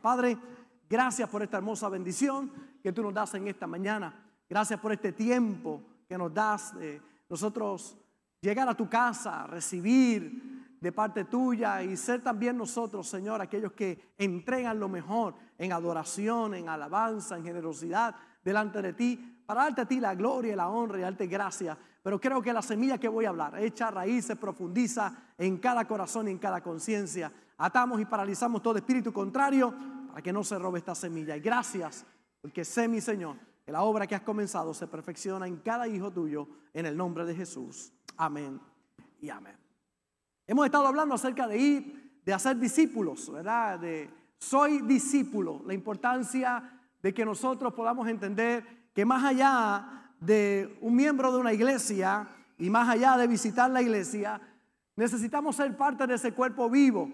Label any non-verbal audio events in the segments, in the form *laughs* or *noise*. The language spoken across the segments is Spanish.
Padre, gracias por esta hermosa bendición que tú nos das en esta mañana. Gracias por este tiempo que nos das de nosotros llegar a tu casa, recibir de parte tuya y ser también nosotros, Señor, aquellos que entregan lo mejor en adoración, en alabanza, en generosidad delante de ti, para darte a ti la gloria la honra y darte gracias pero creo que la semilla que voy a hablar echa raíces, profundiza en cada corazón y en cada conciencia. Atamos y paralizamos todo espíritu contrario para que no se robe esta semilla. Y gracias, porque sé, mi Señor, que la obra que has comenzado se perfecciona en cada hijo tuyo, en el nombre de Jesús. Amén y amén. Hemos estado hablando acerca de ir, de hacer discípulos, ¿verdad? De soy discípulo, la importancia de que nosotros podamos entender que más allá de un miembro de una iglesia y más allá de visitar la iglesia, necesitamos ser parte de ese cuerpo vivo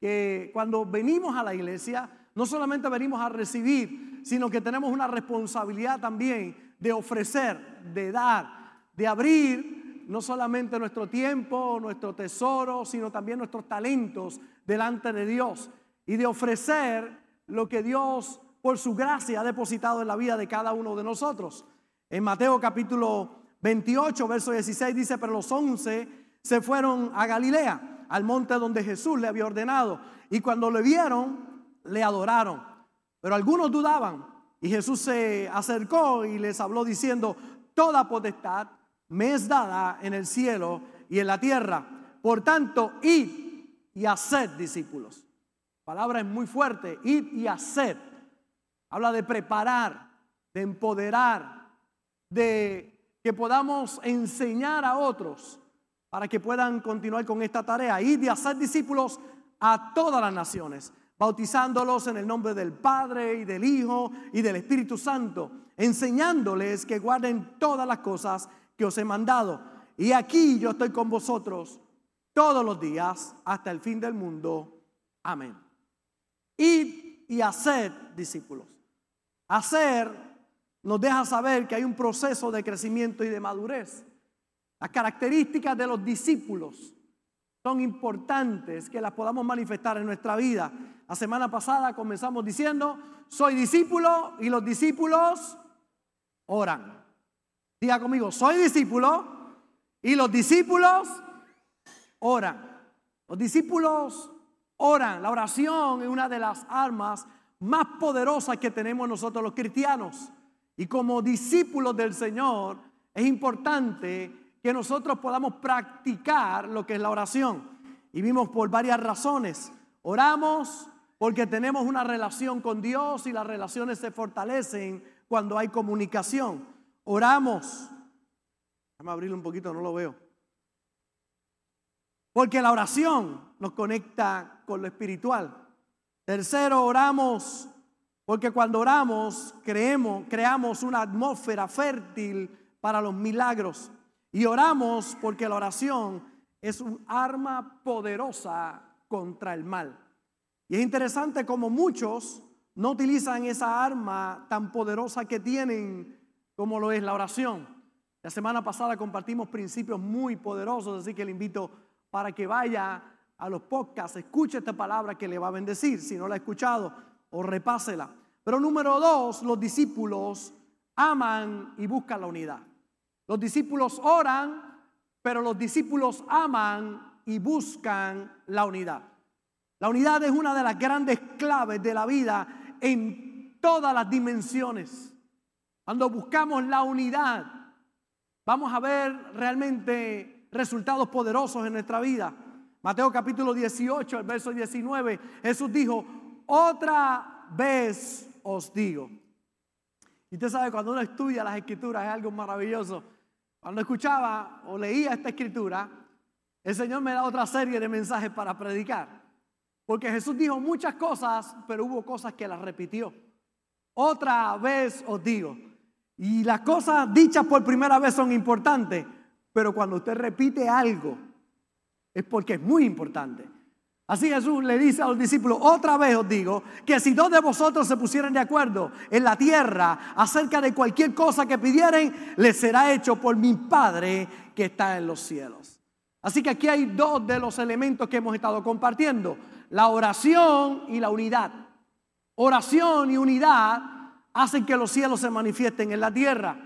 que cuando venimos a la iglesia no solamente venimos a recibir, sino que tenemos una responsabilidad también de ofrecer, de dar, de abrir no solamente nuestro tiempo, nuestro tesoro, sino también nuestros talentos delante de Dios y de ofrecer lo que Dios por su gracia ha depositado en la vida de cada uno de nosotros. En Mateo capítulo 28, verso 16 dice, pero los once se fueron a Galilea, al monte donde Jesús le había ordenado. Y cuando le vieron, le adoraron. Pero algunos dudaban. Y Jesús se acercó y les habló diciendo, toda potestad me es dada en el cielo y en la tierra. Por tanto, id y haced discípulos. La palabra es muy fuerte, id y haced. Habla de preparar, de empoderar, de que podamos enseñar a otros para que puedan continuar con esta tarea y de hacer discípulos a todas las naciones, bautizándolos en el nombre del Padre y del Hijo y del Espíritu Santo, enseñándoles que guarden todas las cosas que os he mandado. Y aquí yo estoy con vosotros todos los días hasta el fin del mundo. Amén. Id y hacer discípulos. Hacer nos deja saber que hay un proceso de crecimiento y de madurez. Las características de los discípulos son importantes que las podamos manifestar en nuestra vida. La semana pasada comenzamos diciendo, soy discípulo y los discípulos oran. Diga conmigo, soy discípulo y los discípulos oran. Los discípulos oran. La oración es una de las armas más poderosas que tenemos nosotros los cristianos. Y como discípulos del Señor, es importante que nosotros podamos practicar lo que es la oración. Y vimos por varias razones. Oramos porque tenemos una relación con Dios y las relaciones se fortalecen cuando hay comunicación. Oramos. Déjame abrirlo un poquito, no lo veo. Porque la oración nos conecta con lo espiritual. Tercero, oramos porque cuando oramos, creemos, creamos una atmósfera fértil para los milagros. Y oramos porque la oración es un arma poderosa contra el mal. Y es interesante como muchos no utilizan esa arma tan poderosa que tienen como lo es la oración. La semana pasada compartimos principios muy poderosos, así que le invito para que vaya a los podcasts, escuche esta palabra que le va a bendecir. Si no la ha escuchado, o repásela. Pero número dos, los discípulos aman y buscan la unidad. Los discípulos oran, pero los discípulos aman y buscan la unidad. La unidad es una de las grandes claves de la vida en todas las dimensiones. Cuando buscamos la unidad, vamos a ver realmente resultados poderosos en nuestra vida. Mateo capítulo 18, el verso 19, Jesús dijo, otra vez os digo. Y usted sabe, cuando uno estudia las escrituras es algo maravilloso. Cuando escuchaba o leía esta escritura, el Señor me da otra serie de mensajes para predicar. Porque Jesús dijo muchas cosas, pero hubo cosas que las repitió. Otra vez os digo. Y las cosas dichas por primera vez son importantes, pero cuando usted repite algo, es porque es muy importante. Así Jesús le dice a los discípulos, otra vez os digo, que si dos de vosotros se pusieran de acuerdo en la tierra acerca de cualquier cosa que pidieren, les será hecho por mi Padre que está en los cielos. Así que aquí hay dos de los elementos que hemos estado compartiendo, la oración y la unidad. oración y unidad hacen que los cielos se manifiesten en la tierra.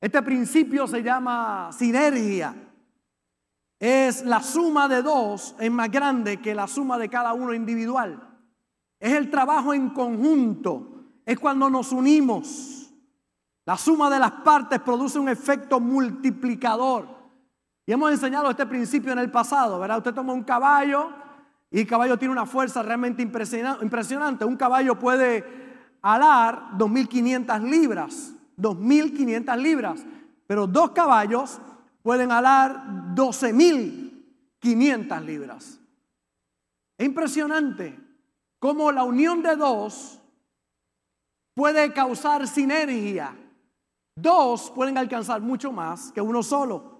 Este principio se llama sinergia. Es la suma de dos, es más grande que la suma de cada uno individual. Es el trabajo en conjunto, es cuando nos unimos. La suma de las partes produce un efecto multiplicador. Y hemos enseñado este principio en el pasado, ¿verdad? Usted toma un caballo y el caballo tiene una fuerza realmente impresionante. Un caballo puede alar 2.500 libras, 2.500 libras, pero dos caballos pueden alar 12.500 libras. Es impresionante cómo la unión de dos puede causar sinergia. Dos pueden alcanzar mucho más que uno solo.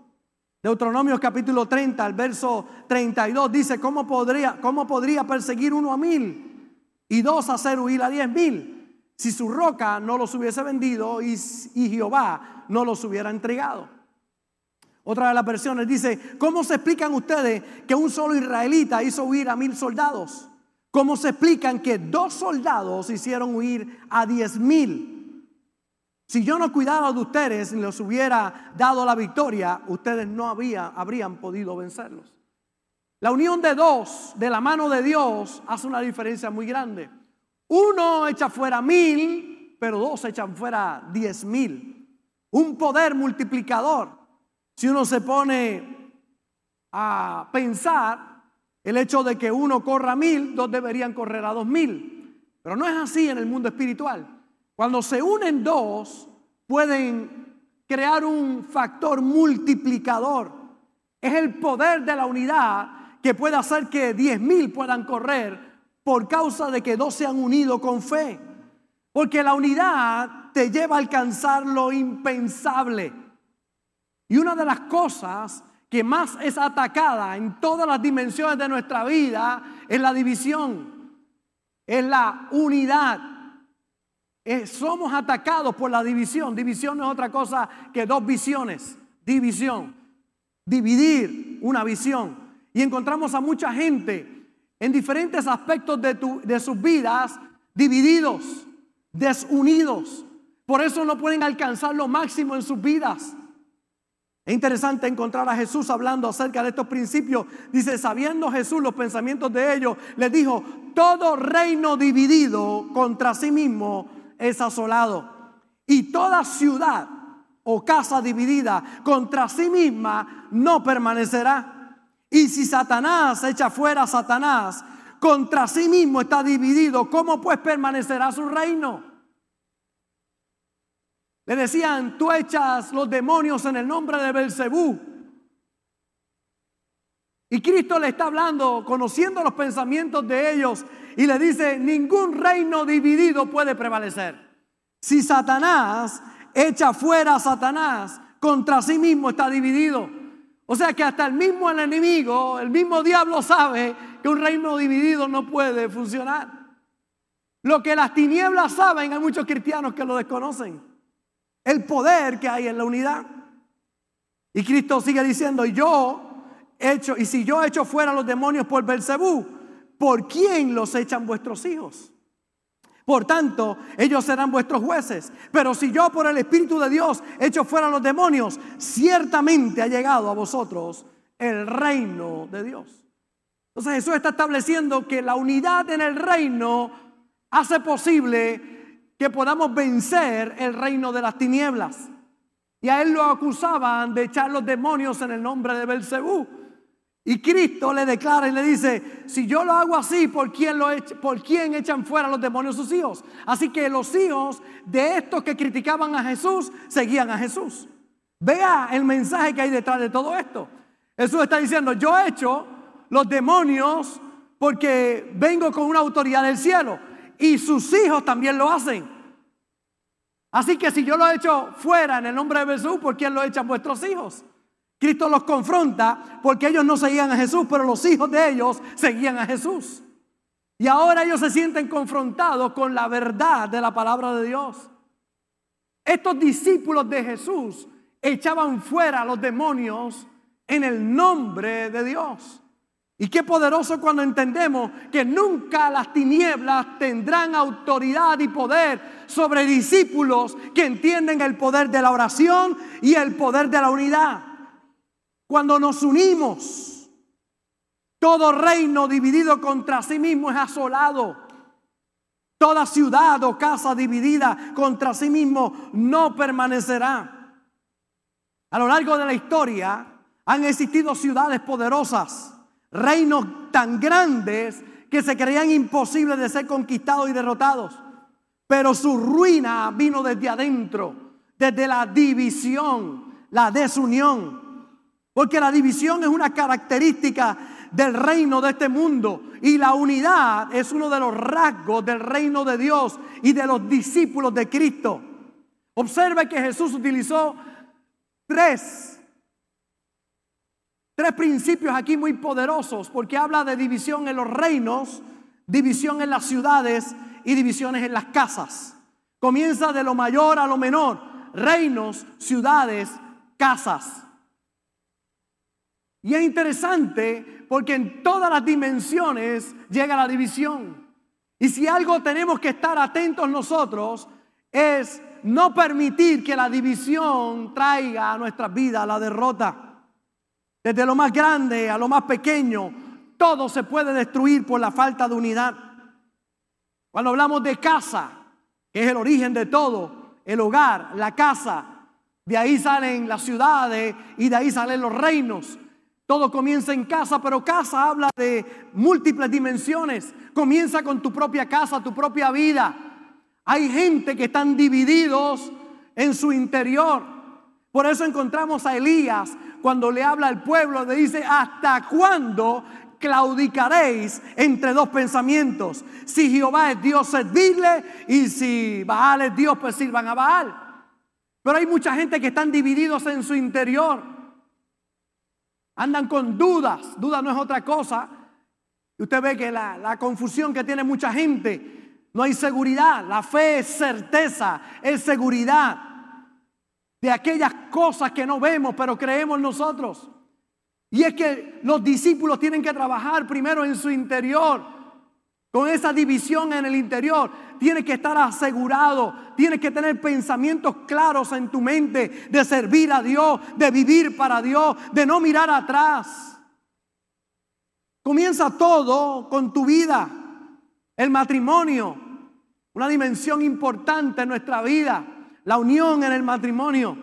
Deuteronomio capítulo 30, el verso 32 dice, ¿cómo podría, cómo podría perseguir uno a mil y dos hacer huir a diez mil? Si su roca no los hubiese vendido y, y Jehová no los hubiera entregado. Otra de las versiones dice, ¿cómo se explican ustedes que un solo israelita hizo huir a mil soldados? ¿Cómo se explican que dos soldados hicieron huir a diez mil? Si yo no cuidaba de ustedes y les hubiera dado la victoria, ustedes no habrían podido vencerlos. La unión de dos de la mano de Dios hace una diferencia muy grande. Uno echa fuera mil, pero dos echan fuera diez mil. Un poder multiplicador. Si uno se pone a pensar el hecho de que uno corra mil, dos deberían correr a dos mil. Pero no es así en el mundo espiritual. Cuando se unen dos, pueden crear un factor multiplicador. Es el poder de la unidad que puede hacer que diez mil puedan correr por causa de que dos se han unido con fe. Porque la unidad te lleva a alcanzar lo impensable. Y una de las cosas que más es atacada en todas las dimensiones de nuestra vida es la división, es la unidad. somos atacados por la división. División no es otra cosa que dos visiones. División. Dividir una visión. Y encontramos a mucha gente en diferentes aspectos de sus vidas divididos, desunidos. Por eso no pueden alcanzar lo máximo en sus vidas. Es interesante encontrar a Jesús hablando acerca de estos principios. Dice, sabiendo Jesús los pensamientos de ellos, les dijo, todo reino dividido contra sí mismo es asolado. Y toda ciudad o casa dividida contra sí misma no permanecerá. Y si Satanás echa fuera a Satanás, contra sí mismo está dividido, ¿cómo pues permanecerá su reino? Le decían, tú echas los demonios en el nombre de Belcebú. Y Cristo le está hablando, conociendo los pensamientos de ellos, y le dice, ningún reino dividido puede prevalecer. Si Satanás echa fuera a Satanás, contra sí mismo está dividido. O sea que hasta el mismo enemigo, el mismo diablo sabe que un reino dividido no puede funcionar. Lo que las tinieblas saben, hay muchos cristianos que lo desconocen el poder que hay en la unidad. Y Cristo sigue diciendo, yo he hecho, y si yo echo fuera los demonios por Belcebú, ¿por quién los echan vuestros hijos? Por tanto, ellos serán vuestros jueces. Pero si yo por el Espíritu de Dios echo fuera los demonios, ciertamente ha llegado a vosotros el reino de Dios. Entonces Jesús está estableciendo que la unidad en el reino hace posible que podamos vencer el reino de las tinieblas. Y a él lo acusaban de echar los demonios en el nombre de Belcebú. Y Cristo le declara y le dice, si yo lo hago así, ¿por quién, lo ¿por quién echan fuera los demonios sus hijos? Así que los hijos de estos que criticaban a Jesús seguían a Jesús. Vea el mensaje que hay detrás de todo esto. Jesús está diciendo, yo he hecho los demonios porque vengo con una autoridad del cielo y sus hijos también lo hacen. Así que si yo lo he hecho fuera en el nombre de Jesús, ¿por quién lo echan vuestros hijos? Cristo los confronta porque ellos no seguían a Jesús, pero los hijos de ellos seguían a Jesús. Y ahora ellos se sienten confrontados con la verdad de la palabra de Dios. Estos discípulos de Jesús echaban fuera a los demonios en el nombre de Dios. Y qué poderoso cuando entendemos que nunca las tinieblas tendrán autoridad y poder sobre discípulos que entienden el poder de la oración y el poder de la unidad. Cuando nos unimos, todo reino dividido contra sí mismo es asolado. Toda ciudad o casa dividida contra sí mismo no permanecerá. A lo largo de la historia han existido ciudades poderosas reinos tan grandes que se creían imposibles de ser conquistados y derrotados. Pero su ruina vino desde adentro, desde la división, la desunión. Porque la división es una característica del reino de este mundo y la unidad es uno de los rasgos del reino de Dios y de los discípulos de Cristo. Observe que Jesús utilizó tres Tres principios aquí muy poderosos porque habla de división en los reinos, división en las ciudades y divisiones en las casas. Comienza de lo mayor a lo menor, reinos, ciudades, casas. Y es interesante porque en todas las dimensiones llega la división. Y si algo tenemos que estar atentos nosotros es no permitir que la división traiga a nuestras vidas la derrota. Desde lo más grande a lo más pequeño, todo se puede destruir por la falta de unidad. Cuando hablamos de casa, que es el origen de todo, el hogar, la casa, de ahí salen las ciudades y de ahí salen los reinos. Todo comienza en casa, pero casa habla de múltiples dimensiones. Comienza con tu propia casa, tu propia vida. Hay gente que están divididos en su interior. Por eso encontramos a Elías cuando le habla al pueblo, le dice, ¿hasta cuándo claudicaréis entre dos pensamientos? Si Jehová es Dios, servirle, y si Baal es Dios, pues sirvan a Baal. Pero hay mucha gente que están divididos en su interior. Andan con dudas. Duda no es otra cosa. Y usted ve que la, la confusión que tiene mucha gente, no hay seguridad. La fe es certeza, es seguridad de aquellas cosas que no vemos, pero creemos nosotros. Y es que los discípulos tienen que trabajar primero en su interior, con esa división en el interior. Tienes que estar asegurado, tienes que tener pensamientos claros en tu mente de servir a Dios, de vivir para Dios, de no mirar atrás. Comienza todo con tu vida, el matrimonio, una dimensión importante en nuestra vida la unión en el matrimonio.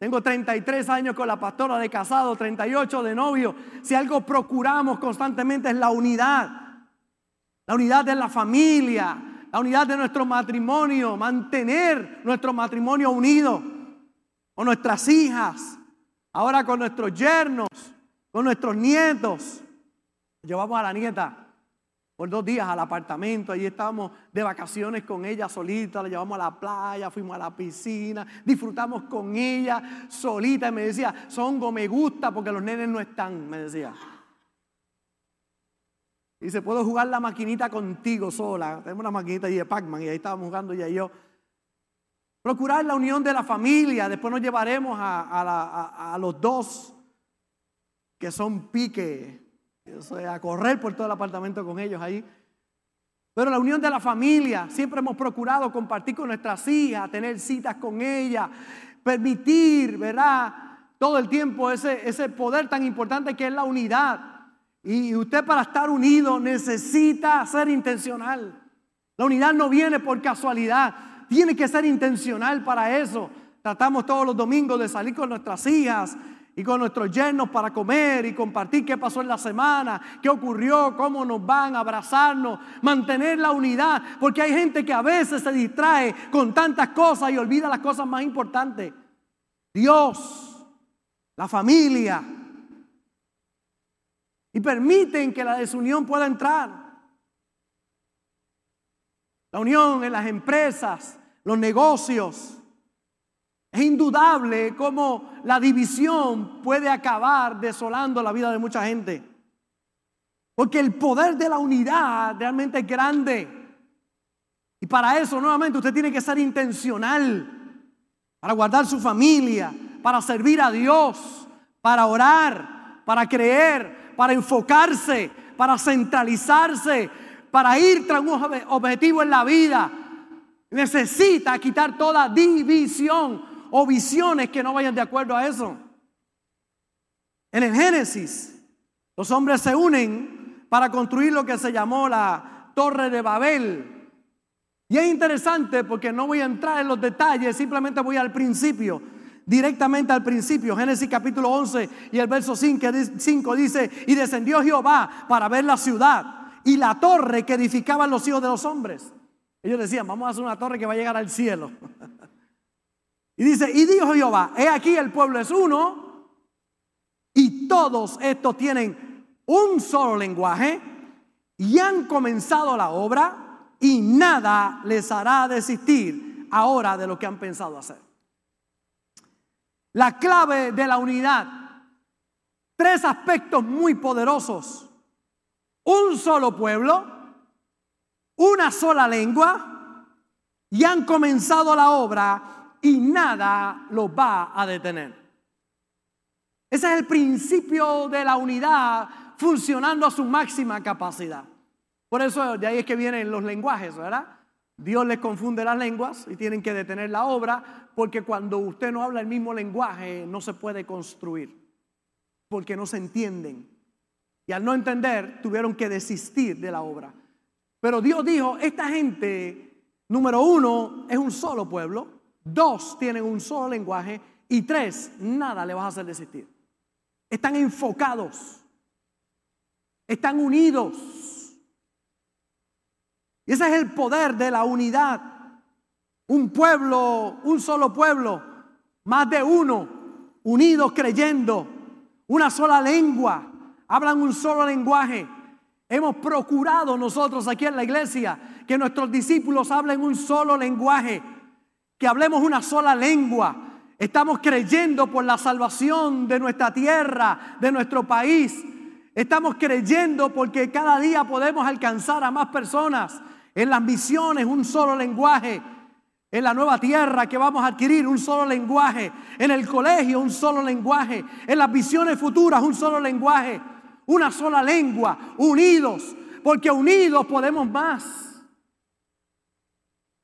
Tengo 33 años con la pastora de casado, 38 de novio. Si algo procuramos constantemente es la unidad. La unidad de la familia, la unidad de nuestro matrimonio, mantener nuestro matrimonio unido con nuestras hijas, ahora con nuestros yernos, con nuestros nietos. Llevamos a la nieta por dos días al apartamento. Allí estábamos de vacaciones con ella solita, la llevamos a la playa, fuimos a la piscina, disfrutamos con ella solita. Y me decía, Songo, me gusta porque los nenes no están, me decía. Y se puedo jugar la maquinita contigo sola. Tenemos una maquinita allí de Pac-Man y ahí estábamos jugando ella y yo. Procurar la unión de la familia. Después nos llevaremos a, a los dos que son pique a correr por todo el apartamento con ellos ahí. Pero la unión de la familia, siempre hemos procurado compartir con nuestras hijas, tener citas con ellas, permitir, ¿verdad? Todo el tiempo ese, ese poder tan importante que es la unidad. Y usted para estar unido necesita ser intencional. La unidad no viene por casualidad, tiene que ser intencional para eso. Tratamos todos los domingos de salir con nuestras hijas y con nuestros yernos para comer y compartir qué pasó en la semana, qué ocurrió, cómo nos van a abrazarnos, mantener la unidad, porque hay gente que a veces se distrae con tantas cosas y olvida las cosas más importantes. Dios, la familia, y permiten que la desunión pueda entrar. La unión en las empresas, los negocios, es indudable cómo la división puede acabar desolando la vida de mucha gente. Porque el poder de la unidad realmente es grande. Y para eso, nuevamente, usted tiene que ser intencional. Para guardar su familia, para servir a Dios, para orar, para creer, para enfocarse, para centralizarse, para ir tras un objetivo en la vida, necesita quitar toda división o visiones que no vayan de acuerdo a eso. En el Génesis, los hombres se unen para construir lo que se llamó la Torre de Babel. Y es interesante porque no voy a entrar en los detalles, simplemente voy al principio, directamente al principio. Génesis capítulo 11 y el verso 5 dice, y descendió Jehová para ver la ciudad y la torre que edificaban los hijos de los hombres. Ellos decían, vamos a hacer una torre que va a llegar al cielo. *laughs* y dice, y dijo Jehová, he aquí el pueblo es uno y todos estos tienen un solo lenguaje y han comenzado la obra y nada les hará desistir ahora de lo que han pensado hacer. La clave de la unidad, tres aspectos muy poderosos un solo pueblo, una sola lengua, y han comenzado la obra y nada los va a detener. Ese es el principio de la unidad funcionando a su máxima capacidad. Por eso de ahí es que vienen los lenguajes, ¿verdad? Dios les confunde las lenguas y tienen que detener la obra porque cuando usted no habla el mismo lenguaje no se puede construir, porque no se entienden. Y al no entender, tuvieron que desistir de la obra. Pero Dios dijo, esta gente, número uno, es un solo pueblo, dos, tienen un solo lenguaje, y tres, nada le vas a hacer desistir. Están enfocados, están unidos. Y ese es el poder de la unidad. Un pueblo, un solo pueblo, más de uno, unidos creyendo, una sola lengua, hablan un solo lenguaje. Hemos procurado nosotros aquí en la iglesia que nuestros discípulos hablen un solo lenguaje, que hablemos una sola lengua. Estamos creyendo por la salvación de nuestra tierra, de nuestro país. Estamos creyendo porque cada día podemos alcanzar a más personas. En las misiones un solo lenguaje. En la nueva tierra que vamos a adquirir un solo lenguaje. En el colegio un solo lenguaje. En las visiones futuras un solo lenguaje una sola lengua, unidos, porque unidos podemos más.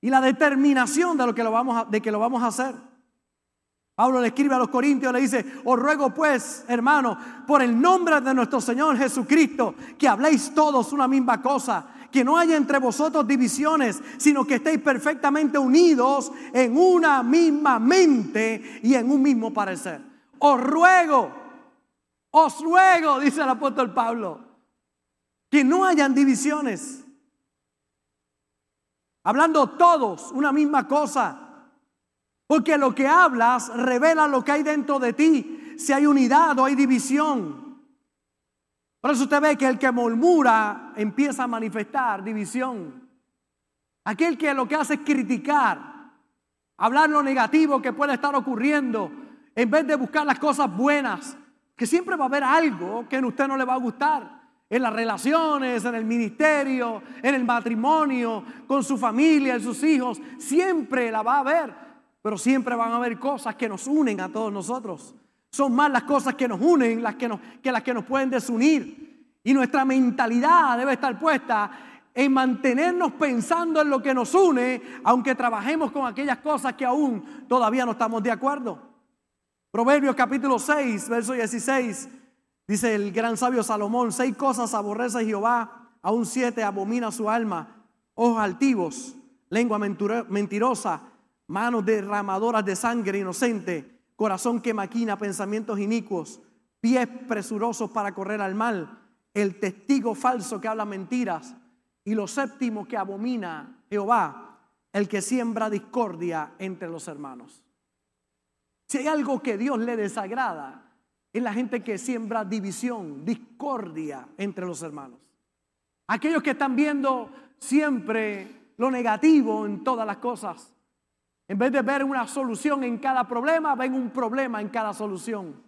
Y la determinación de, lo que lo vamos a, de que lo vamos a hacer. Pablo le escribe a los Corintios, le dice, os ruego pues, hermano, por el nombre de nuestro Señor Jesucristo, que habléis todos una misma cosa, que no haya entre vosotros divisiones, sino que estéis perfectamente unidos en una misma mente y en un mismo parecer. Os ruego os ruego, dice el apóstol Pablo, que no hayan divisiones. Hablando todos una misma cosa. Porque lo que hablas revela lo que hay dentro de ti. Si hay unidad o hay división. Por eso usted ve que el que murmura empieza a manifestar división. Aquel que lo que hace es criticar, hablar lo negativo que puede estar ocurriendo, en vez de buscar las cosas buenas, que siempre va a haber algo que a usted no le va a gustar. En las relaciones, en el ministerio, en el matrimonio, con su familia, en sus hijos. Siempre la va a haber. Pero siempre van a haber cosas que nos unen a todos nosotros. Son más las cosas que nos unen las que, que las que nos pueden desunir. Y nuestra mentalidad debe estar puesta en mantenernos pensando en lo que nos une, aunque trabajemos con aquellas cosas que aún todavía no estamos de acuerdo. Proverbios capítulo 6, verso 16, dice el gran sabio Salomón, seis cosas aborrece Jehová, aún siete abomina su alma, ojos altivos, lengua mentirosa, manos derramadoras de sangre inocente, corazón que maquina pensamientos inicuos, pies presurosos para correr al mal, el testigo falso que habla mentiras, y lo séptimo que abomina Jehová, el que siembra discordia entre los hermanos. Si hay algo que Dios le desagrada, es la gente que siembra división, discordia entre los hermanos. Aquellos que están viendo siempre lo negativo en todas las cosas. En vez de ver una solución en cada problema, ven un problema en cada solución.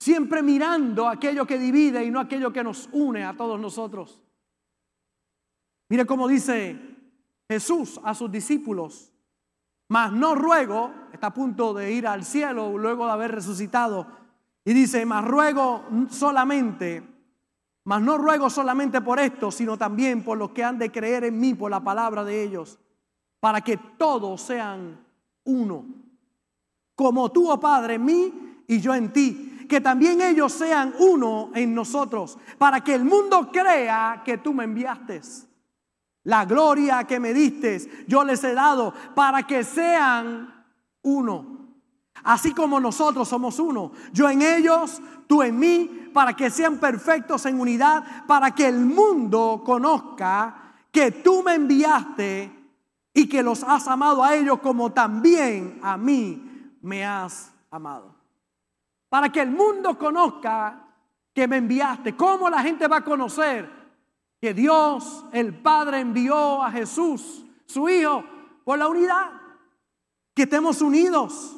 Siempre mirando aquello que divide y no aquello que nos une a todos nosotros. Mire cómo dice Jesús a sus discípulos mas no ruego, está a punto de ir al cielo luego de haber resucitado, Y dice, mas ruego solamente, mas no ruego solamente por esto, sino también por los que han de creer en mí por la palabra de ellos, para que todos sean uno. Como tú, oh Padre, en mí y yo en ti. Que también ellos sean uno en nosotros, para que el mundo crea que tú me enviaste. La gloria que me diste, yo les he dado, para que sean uno Así como nosotros somos uno. Yo en ellos, tú en mí, para que sean perfectos en unidad, para que el mundo conozca que tú me enviaste y que los has amado a ellos como también a mí me has amado. Para que el mundo conozca que me enviaste. ¿Cómo la gente va a conocer que Dios, el Padre, envió a Jesús, su Hijo, por la unidad? Que estemos unidos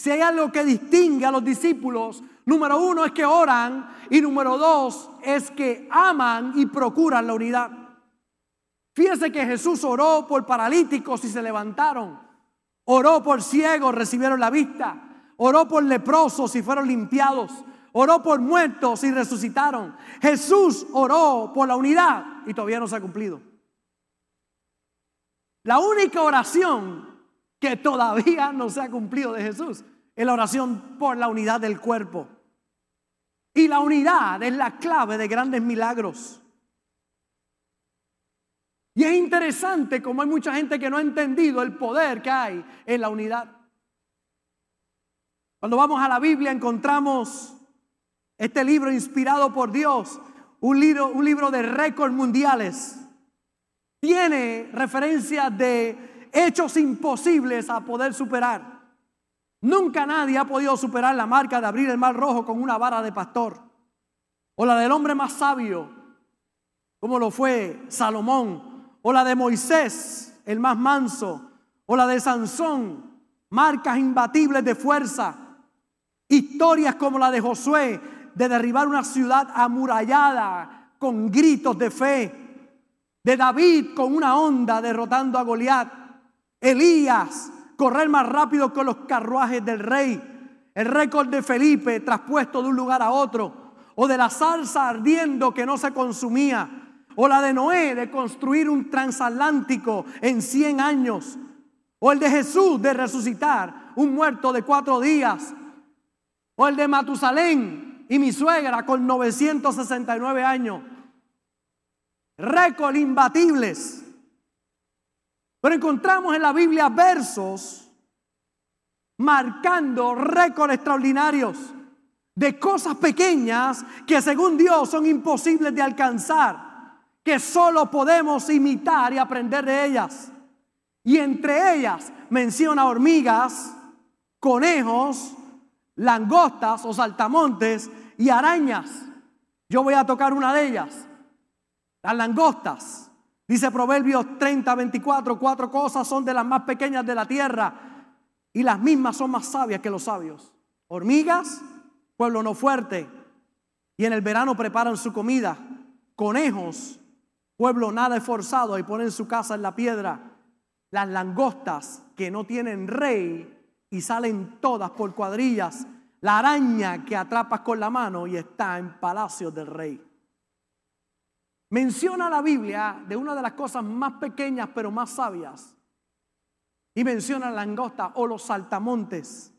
si hay algo que distingue a los discípulos, número uno es que oran y número dos es que aman y procuran la unidad. Fíjense que Jesús oró por paralíticos y se levantaron. Oró por ciegos, recibieron la vista. Oró por leprosos y fueron limpiados. Oró por muertos y resucitaron. Jesús oró por la unidad y todavía no se ha cumplido. La única oración que todavía no se ha cumplido de Jesús es la oración por la unidad del cuerpo. Y la unidad es la clave de grandes milagros. Y es interesante como hay mucha gente que no ha entendido el poder que hay en la unidad. Cuando vamos a la Biblia encontramos este libro inspirado por Dios, un libro, un libro de récords mundiales. Tiene referencias de hechos imposibles a poder superar. Nunca nadie ha podido superar la marca de abrir el mar rojo con una vara de pastor. O la del hombre más sabio, como lo fue Salomón. O la de Moisés, el más manso. O la de Sansón, marcas imbatibles de fuerza. Historias como la de Josué, de derribar una ciudad amurallada con gritos de fe. De David con una onda derrotando a Goliat Elías, correr más rápido que los carruajes del rey. El récord de Felipe traspuesto de un lugar a otro. O de la salsa ardiendo que no se consumía. O la de Noé de construir un transatlántico en 100 años. O el de Jesús de resucitar un muerto de cuatro días. O el de Matusalén y mi suegra con 969 años. Récord imbatibles. Pero encontramos en la Biblia versos marcando récords extraordinarios de cosas pequeñas que según Dios son imposibles de alcanzar, que solo podemos imitar y aprender de ellas. Y entre ellas menciona hormigas, conejos, langostas o saltamontes y arañas. Yo voy a tocar una de ellas, las langostas. Dice Proverbios 30, 24, cuatro cosas son de las más pequeñas de la tierra y las mismas son más sabias que los sabios. Hormigas, pueblo no fuerte, y en el verano preparan su comida. Conejos, pueblo nada esforzado y ponen su casa en la piedra. Las langostas que no tienen rey y salen todas por cuadrillas. La araña que atrapas con la mano y está en palacio del rey. Menciona la Biblia de una de las cosas más pequeñas pero más sabias. Y menciona la langosta o los saltamontes.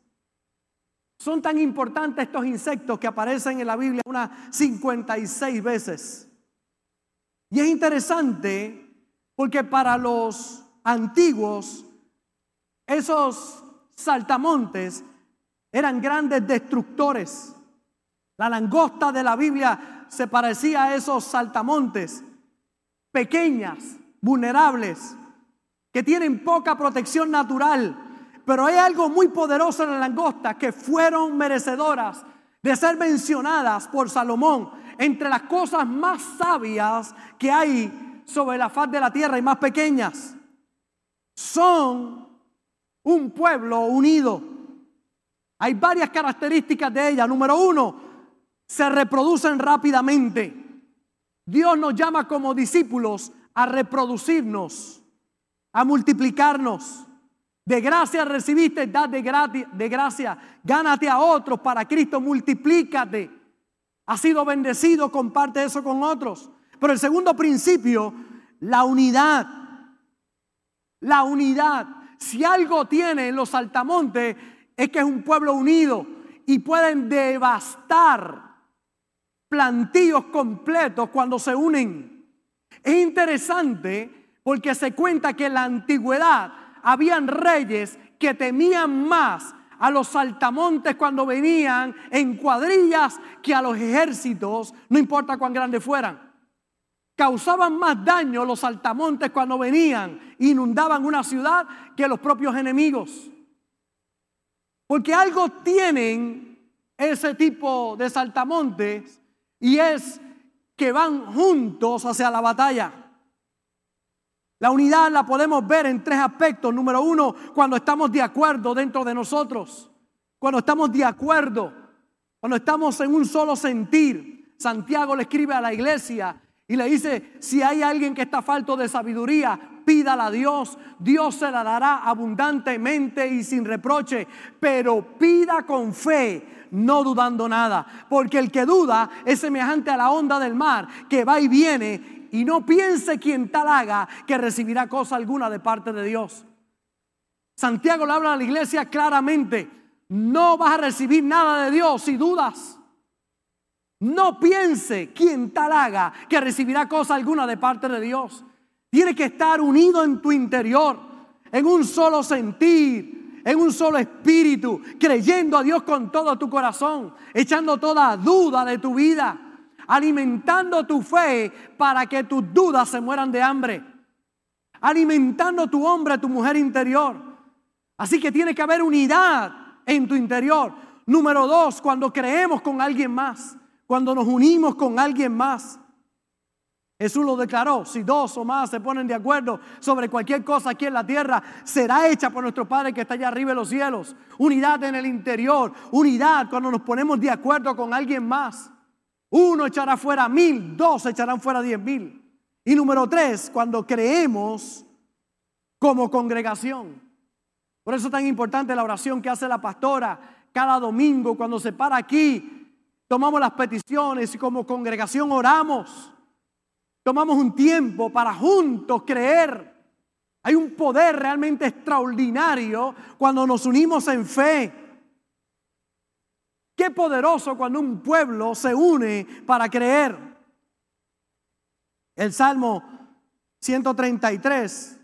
Son tan importantes estos insectos que aparecen en la Biblia unas 56 veces. Y es interesante porque para los antiguos esos saltamontes eran grandes destructores. La langosta de la Biblia se parecía a esos saltamontes, pequeñas, vulnerables, que tienen poca protección natural. Pero hay algo muy poderoso en la langosta que fueron merecedoras de ser mencionadas por Salomón entre las cosas más sabias que hay sobre la faz de la tierra y más pequeñas. Son un pueblo unido. Hay varias características de ella. Número uno, se reproducen rápidamente. Dios nos llama como discípulos a reproducirnos, a multiplicarnos. De gracia recibiste, da de, gracia, de gracia. Gánate a otros para Cristo, multiplícate. Has sido bendecido, comparte eso con otros. Pero el segundo principio, la unidad. La unidad. Si algo tiene en los altamontes es que es un pueblo unido y pueden devastar plantíos completos cuando se unen. Es interesante porque se cuenta que en la antigüedad habían reyes que temían más a los saltamontes cuando venían en cuadrillas que a los ejércitos, no importa cuán grandes fueran. Causaban más daño los saltamontes cuando venían, inundaban una ciudad que los propios enemigos. Porque algo tienen ese tipo de saltamontes y es que van juntos hacia la batalla. La unidad la podemos ver en tres aspectos. Número uno, cuando estamos de acuerdo dentro de nosotros. Cuando estamos de acuerdo, cuando estamos en un solo sentir. Santiago le escribe a la iglesia y le dice, si hay alguien que está falto de sabiduría, pídala a Dios. Dios se la dará abundantemente y sin reproche. Pero pida con fe, no dudando nada. Porque el que duda es semejante a la onda del mar que va y viene y no piense quien tal haga que recibirá cosa alguna de parte de Dios. Santiago le habla a la iglesia claramente, no vas a recibir nada de Dios si dudas. No piense quien tal haga que recibirá cosa alguna de parte de Dios. Tiene que estar unido en tu interior, en un solo sentir, en un solo espíritu, creyendo a Dios con todo tu corazón, echando toda duda de tu vida, alimentando tu fe para que tus dudas se mueran de hambre, alimentando tu hombre, tu mujer interior. Así que tiene que haber unidad en tu interior. Número dos, cuando creemos con alguien más, cuando nos unimos con alguien más. Jesús lo declaró, si dos o más se ponen de acuerdo sobre cualquier cosa aquí en la tierra, será hecha por nuestro Padre que está allá arriba en los cielos. Unidad en el interior, unidad cuando nos ponemos de acuerdo con alguien más. Uno echará fuera mil, dos echarán fuera diez mil. Y número tres, cuando creemos como congregación. Por eso es tan importante la oración que hace la pastora cada domingo cuando se para aquí. Tomamos las peticiones y como congregación oramos tomamos un tiempo para juntos creer. Hay un poder realmente extraordinario cuando nos unimos en fe. Qué poderoso cuando un pueblo se une para creer. El Salmo 133,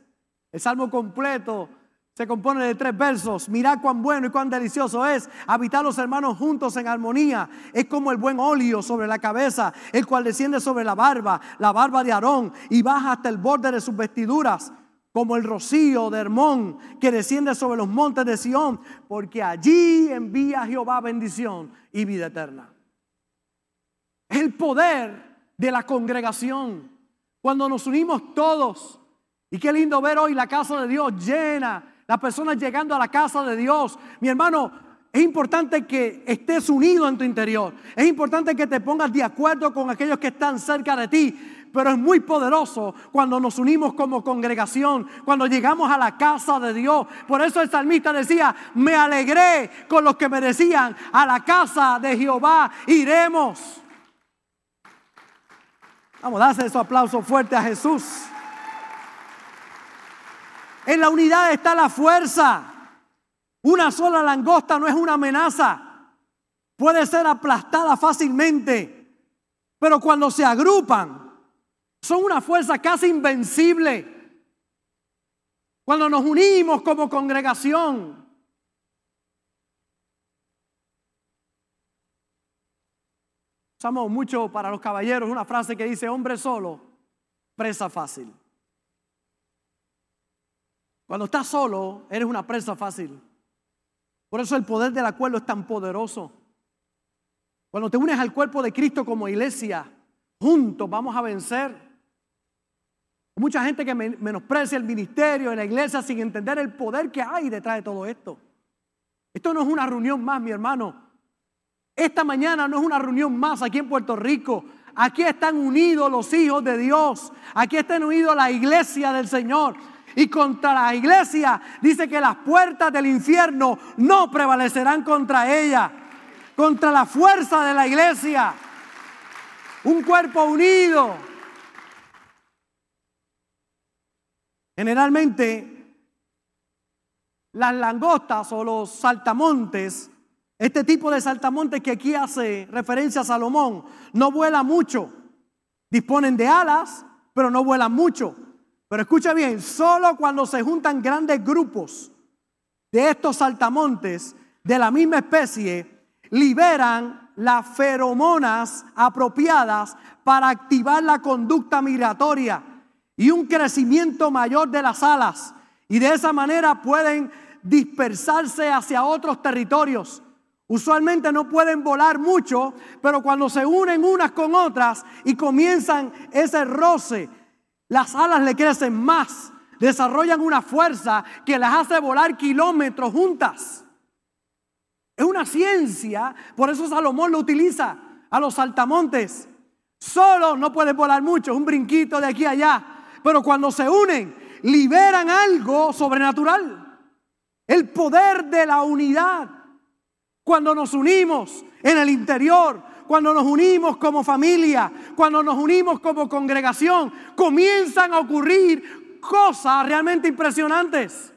el Salmo completo, se compone de tres versos. Mirad cuán bueno y cuán delicioso es habitar los hermanos juntos en armonía. Es como el buen óleo sobre la cabeza, el cual desciende sobre la barba, la barba de Aarón, y baja hasta el borde de sus vestiduras, como el rocío de Hermón que desciende sobre los montes de Sión, porque allí envía Jehová bendición y vida eterna. El poder de la congregación. Cuando nos unimos todos, y qué lindo ver hoy la casa de Dios llena las personas llegando a la casa de Dios. Mi hermano, es importante que estés unido en tu interior. Es importante que te pongas de acuerdo con aquellos que están cerca de ti. Pero es muy poderoso cuando nos unimos como congregación, cuando llegamos a la casa de Dios. Por eso el salmista decía, me alegré con los que me decían, a la casa de Jehová iremos. Vamos, a darse ese aplauso fuerte a Jesús. En la unidad está la fuerza. Una sola langosta no es una amenaza. Puede ser aplastada fácilmente. Pero cuando se agrupan, son una fuerza casi invencible. Cuando nos unimos como congregación. Usamos mucho para los caballeros una frase que dice, hombre solo, presa fácil. Cuando estás solo, eres una presa fácil. Por eso el poder del acuerdo es tan poderoso. Cuando te unes al cuerpo de Cristo como iglesia, juntos vamos a vencer. Mucha gente que menosprecia el ministerio de la iglesia sin entender el poder que hay detrás de todo esto. Esto no es una reunión más, mi hermano. Esta mañana no es una reunión más aquí en Puerto Rico. Aquí están unidos los hijos de Dios. Aquí están unidos la iglesia del Señor. Y contra la iglesia, dice que las puertas del infierno no prevalecerán contra ella, contra la fuerza de la iglesia. Un cuerpo unido. Generalmente, las langostas o los saltamontes, este tipo de saltamontes que aquí hace referencia a Salomón, no vuela mucho. Disponen de alas, pero no vuelan mucho. Pero escucha bien, solo cuando se juntan grandes grupos de estos saltamontes de la misma especie, liberan las feromonas apropiadas para activar la conducta migratoria y un crecimiento mayor de las alas. Y de esa manera pueden dispersarse hacia otros territorios. Usualmente no pueden volar mucho, pero cuando se unen unas con otras y comienzan ese roce, las alas le crecen más, desarrollan una fuerza que las hace volar kilómetros juntas. Es una ciencia, por eso Salomón lo utiliza a los saltamontes. Solo no pueden volar mucho, es un brinquito de aquí a allá, pero cuando se unen, liberan algo sobrenatural. El poder de la unidad. Cuando nos unimos en el interior, cuando nos unimos como familia, cuando nos unimos como congregación, comienzan a ocurrir cosas realmente impresionantes.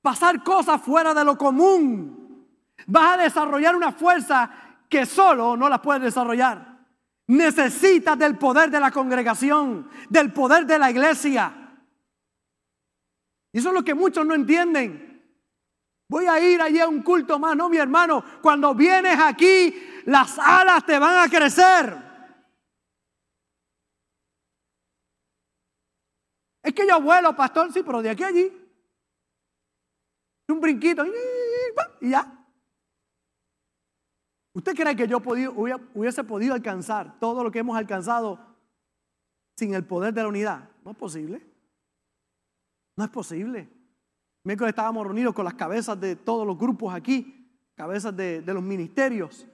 Pasar cosas fuera de lo común. Vas a desarrollar una fuerza que solo no la puedes desarrollar. Necesitas del poder de la congregación, del poder de la iglesia. Y eso es lo que muchos no entienden. Voy a ir allí a un culto más. No, mi hermano, cuando vienes aquí, las alas te van a crecer. Es que yo vuelo, pastor, sí, pero de aquí a allí. Un brinquito y ya. ¿Usted cree que yo hubiese podido alcanzar todo lo que hemos alcanzado sin el poder de la unidad? No es posible. No es posible. Miércoles estábamos reunidos con las cabezas de todos los grupos aquí, cabezas de, los ministerios,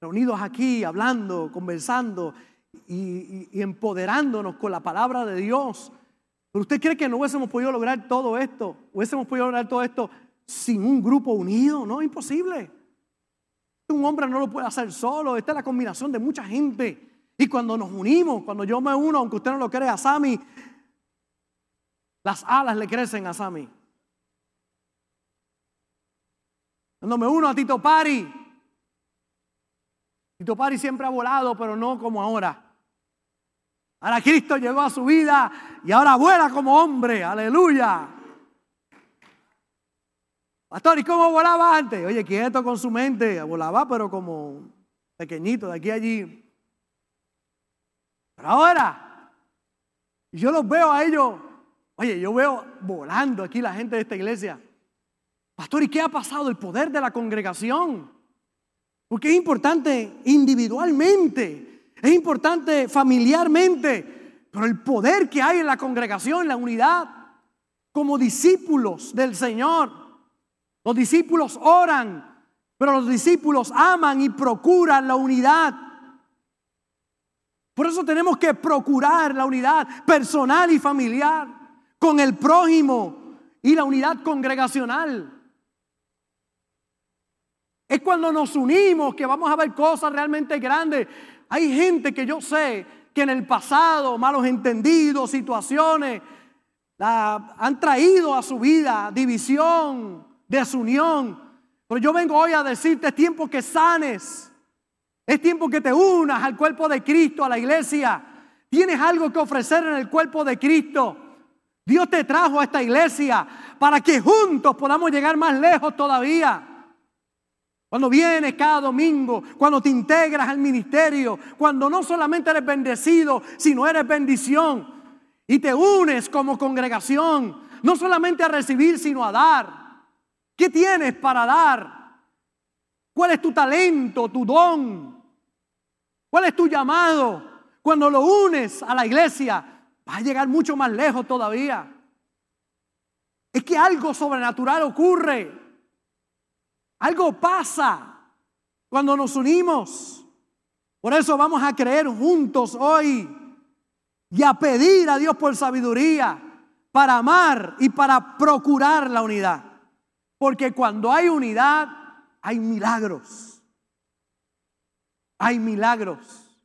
reunidos aquí, hablando, conversando y, empoderándonos con la palabra de Dios. ¿Pero usted cree que no hubiésemos podido lograr todo esto? ¿Hubiésemos podido lograr todo esto sin un grupo unido? No, imposible. Un hombre no lo puede hacer solo. Esta es la combinación de mucha gente. Y cuando nos unimos, cuando yo me uno, aunque usted no lo crea, a Sammy, las alas le crecen a Sammy. Cuando me uno a Tito Pari, Tito Pari siempre ha volado, pero no como ahora. Ahora Cristo llegó a su vida y ahora vuela como hombre, aleluya. Pastor, ¿y cómo volaba antes? Oye, quieto con su mente, volaba pero como pequeñito, de aquí a allí. Pero ahora, yo los veo a ellos, oye, yo veo volando aquí la gente de esta iglesia. Pastor, ¿y qué ha pasado? El poder de la congregación. Porque es importante individualmente, es importante familiarmente, pero el poder que hay en la congregación, la unidad, como discípulos del Señor. Los discípulos oran, pero los discípulos aman y procuran la unidad. Por eso tenemos que procurar la unidad personal y familiar con el prójimo y la unidad congregacional. Es cuando nos unimos que vamos a ver cosas realmente grandes. Hay gente que yo sé que en el pasado, malos entendidos, situaciones, han traído a su vida división, desunión. Pero yo vengo hoy a decirte, es tiempo que sanes. Es tiempo que te unas al cuerpo de Cristo, a la iglesia. Tienes algo que ofrecer en el cuerpo de Cristo. Dios te trajo a esta iglesia para que juntos podamos llegar más lejos todavía. Cuando vienes cada domingo, cuando te integras al ministerio, cuando no solamente eres bendecido, sino eres bendición. Y te unes como congregación, no solamente a recibir, sino a dar. ¿Qué tienes para dar? ¿Cuál es tu talento, tu don? ¿Cuál es tu llamado? Cuando lo unes a la iglesia, vas a llegar mucho más lejos todavía. Es que algo sobrenatural ocurre. Algo pasa cuando nos unimos. Por eso vamos a creer juntos hoy y a pedir a Dios por sabiduría para amar y para procurar la unidad. Porque cuando hay unidad, hay milagros. Hay milagros.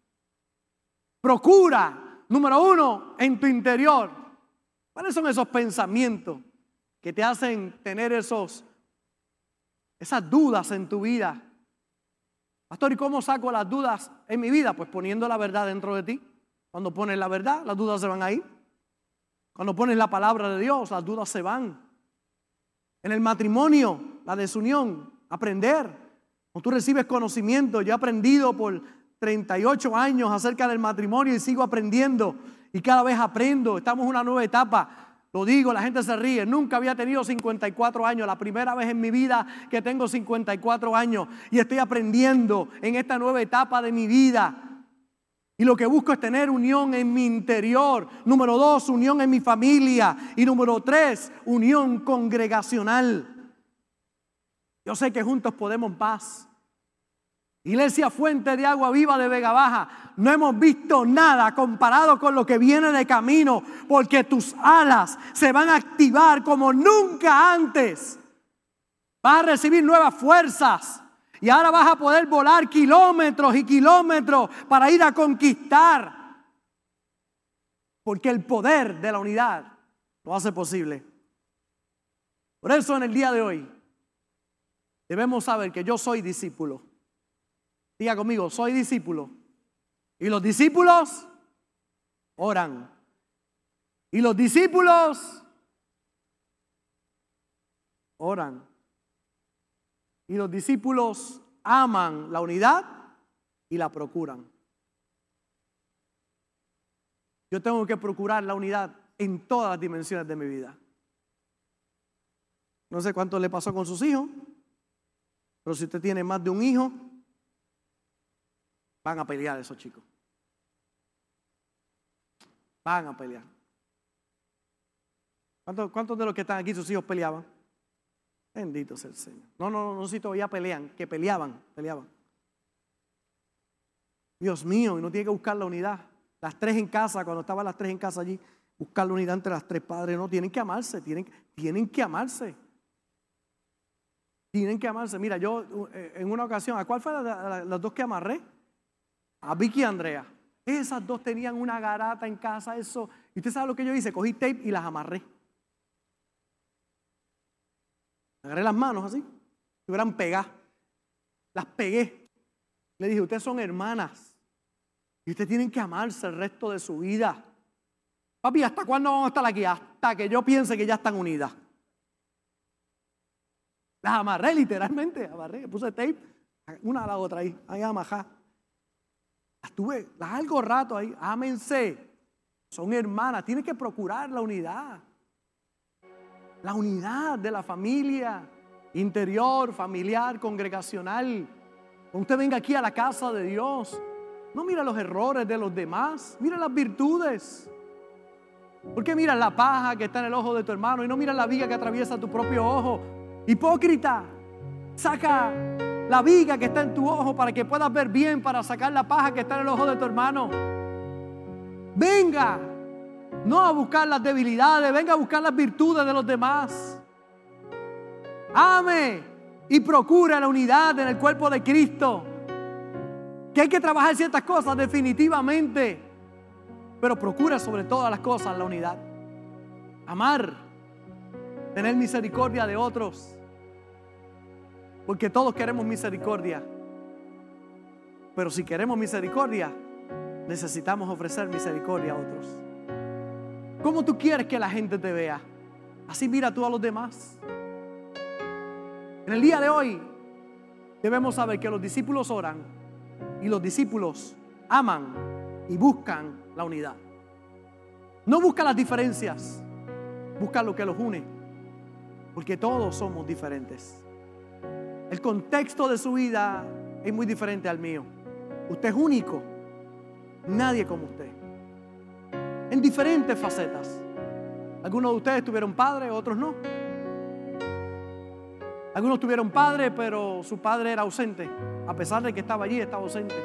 Procura, número uno, en tu interior. ¿Cuáles son esos pensamientos que te hacen tener esos, esas dudas en tu vida? Pastor, ¿y cómo saco las dudas en mi vida? Pues poniendo la verdad dentro de ti. Cuando pones la verdad, las dudas se van ahí. Cuando pones la palabra de Dios, las dudas se van. En el matrimonio, la desunión, aprender. Cuando tú recibes conocimiento, yo he aprendido por 38 años acerca del matrimonio y sigo aprendiendo. Y cada vez aprendo. Estamos en una nueva etapa. Lo digo, la gente se ríe. Nunca había tenido 54 años. La primera vez en mi vida que tengo 54 años. Y estoy aprendiendo en esta nueva etapa de mi vida. Y lo que busco es tener unión en mi interior. Número dos, unión en mi familia. Y número tres, unión congregacional. Yo sé que juntos podemos paz. Iglesia Fuente de Agua Viva de Vega Baja, no hemos visto nada comparado con lo que viene de camino, porque tus alas se van a activar como nunca antes. Vas a recibir nuevas fuerzas y ahora vas a poder volar kilómetros y kilómetros para ir a conquistar. Porque el poder de la unidad lo hace posible. Por eso en el día de hoy debemos saber que yo soy discípulo. Diga conmigo, soy discípulo. Y los discípulos oran. Y los discípulos oran. Y los discípulos aman la unidad y la procuran. Yo tengo que procurar la unidad en todas las dimensiones de mi vida. No sé cuánto le pasó con sus hijos, pero si usted tiene más de un hijo, Van a pelear esos chicos. Van a pelear. ¿Cuántos, de los que están aquí, sus hijos peleaban? Bendito sea el Señor. No, no, no, no, si todavía pelean, que peleaban, peleaban. Dios mío, y no tiene que buscar la unidad. Las tres en casa, cuando estaban las tres en casa allí, buscar la unidad entre las tres padres, no, tienen que amarse, tienen, tienen que amarse. Tienen que amarse. Mira, yo eh, en una ocasión, ¿a cuál fue las dos que amarré? A Vicky y Andrea. Esas dos tenían una garata en casa, eso. Y usted sabe lo que yo hice, cogí tape y las amarré. Agarré las manos así, se hubieran pegado. Las pegué. Le dije, ustedes son hermanas. Y ustedes tienen que amarse el resto de su vida. Papi, ¿hasta cuándo vamos a estar aquí? Hasta que yo piense que ya están unidas. Las amarré literalmente, amarré, puse tape, una a la otra ahí, ahí amajá. Estuve largo rato ahí, ámense. Son hermanas, tienen que procurar la unidad. La unidad de la familia, interior, familiar, congregacional. Cuando usted venga aquí a la casa de Dios, no mira los errores de los demás, mira las virtudes. ¿Por qué mira la paja que está en el ojo de tu hermano y no mira la viga que atraviesa tu propio ojo? Hipócrita, saca la viga que está en tu ojo para que puedas ver bien, para sacar la paja que está en el ojo de tu hermano. Venga, no a buscar las debilidades, venga a buscar las virtudes de los demás. Ame y procura la unidad en el cuerpo de Cristo. Que hay que trabajar ciertas cosas definitivamente, pero procura sobre todas las cosas la unidad. Amar, tener misericordia de otros porque todos queremos misericordia. Pero si queremos misericordia, necesitamos ofrecer misericordia a otros. ¿Cómo tú quieres que la gente te vea? Así mira tú a los demás. En el día de hoy debemos saber que los discípulos oran y los discípulos aman y buscan la unidad. No buscan las diferencias, buscan lo que los une, porque todos somos diferentes. El contexto de su vida es muy diferente al mío. Usted es único. Nadie como usted. En diferentes facetas. Algunos de ustedes tuvieron padre, otros no. Algunos tuvieron padre, pero su padre era ausente. A pesar de que estaba allí, estaba ausente.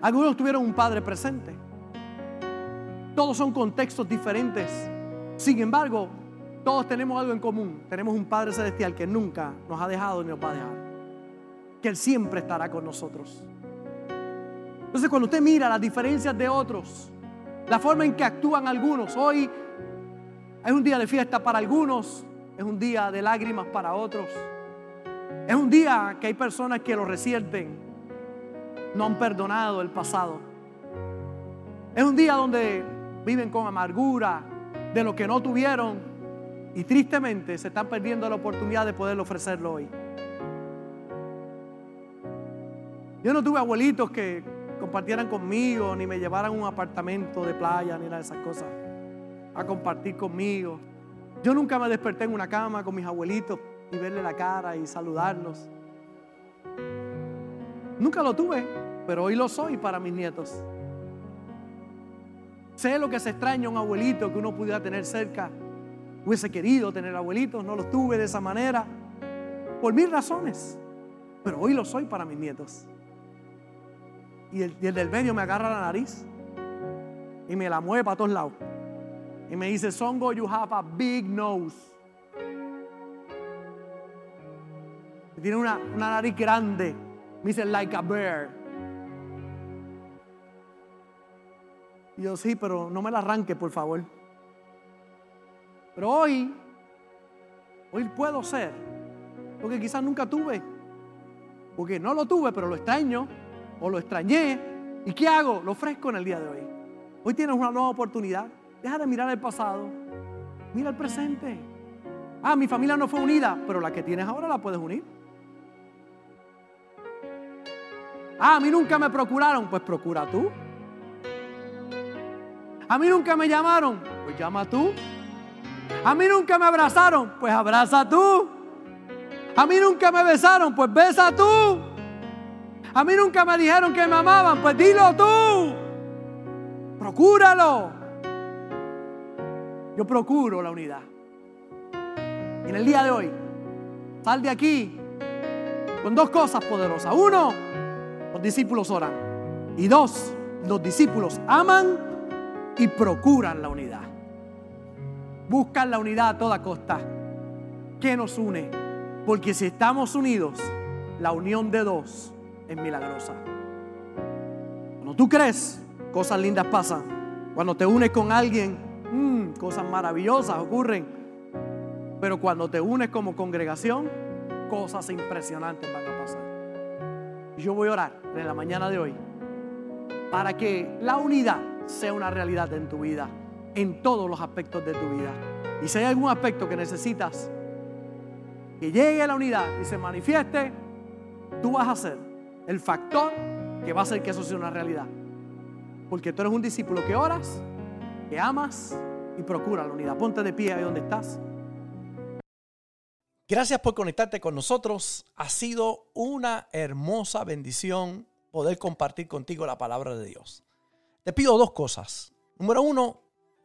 Algunos tuvieron un padre presente. Todos son contextos diferentes. Sin embargo, todos tenemos algo en común. Tenemos un Padre Celestial que nunca nos ha dejado ni nos va a dejar. Que Él siempre estará con nosotros. Entonces cuando usted mira las diferencias de otros, la forma en que actúan algunos, hoy es un día de fiesta para algunos, es un día de lágrimas para otros. Es un día que hay personas que lo resienten, no han perdonado el pasado. Es un día donde viven con amargura de lo que no tuvieron y tristemente se están perdiendo la oportunidad de poder ofrecerlo hoy. Yo no tuve abuelitos que compartieran conmigo, ni me llevaran a un apartamento de playa, ni nada de esas cosas, a compartir conmigo. Yo nunca me desperté en una cama con mis abuelitos y verle la cara y saludarlos. Nunca lo tuve, pero hoy lo soy para mis nietos. Sé lo que se extraña un abuelito que uno pudiera tener cerca. Hubiese querido tener abuelitos, no los tuve de esa manera, por mil razones, pero hoy lo soy para mis nietos. Y el, del medio me agarra la nariz y me la mueve para todos lados. Y me dice, Songo, you have a big nose. tiene una, una nariz grande. Me dice, like a bear. Y yo, sí, pero no me la arranque, por favor. Pero hoy, hoy puedo ser lo que quizás nunca tuve. Porque no lo tuve, pero lo extraño o lo extrañé. ¿Y qué hago? Lo ofrezco en el día de hoy. Hoy tienes una nueva oportunidad. Deja de mirar el pasado. Mira el presente. Ah, mi familia no fue unida, pero la que tienes ahora la puedes unir. Ah, a mí nunca me procuraron, pues procura tú. A mí nunca me llamaron, pues llama tú. A mí nunca me abrazaron, pues abraza tú. A mí nunca me besaron, pues besa tú. A mí nunca me dijeron que me amaban, pues dilo tú. Procúralo. Yo procuro la unidad. Y en el día de hoy, sal de aquí con dos cosas poderosas. Uno, los discípulos oran. Y dos, los discípulos aman y procuran la unidad. Buscan la unidad a toda costa. ¿Qué nos une? Porque si estamos unidos, la unión de dos es milagrosa. Cuando tú crees, cosas lindas pasan. Cuando te unes con alguien, mm, cosas maravillosas ocurren. Pero cuando te unes como congregación, cosas impresionantes van a pasar. Yo voy a orar en la mañana de hoy para que la unidad sea una realidad en tu vida, en todos los aspectos de tu vida. Y si hay algún aspecto que necesitas que llegue a la unidad y se manifieste, tú vas a ser el factor que va a hacer que eso sea una realidad. Porque tú eres un discípulo que oras, que amas y procura la unidad. Ponte de pie ahí donde estás. Gracias por conectarte con nosotros. Ha sido una hermosa bendición poder compartir contigo la palabra de Dios. Te pido dos cosas. Número uno,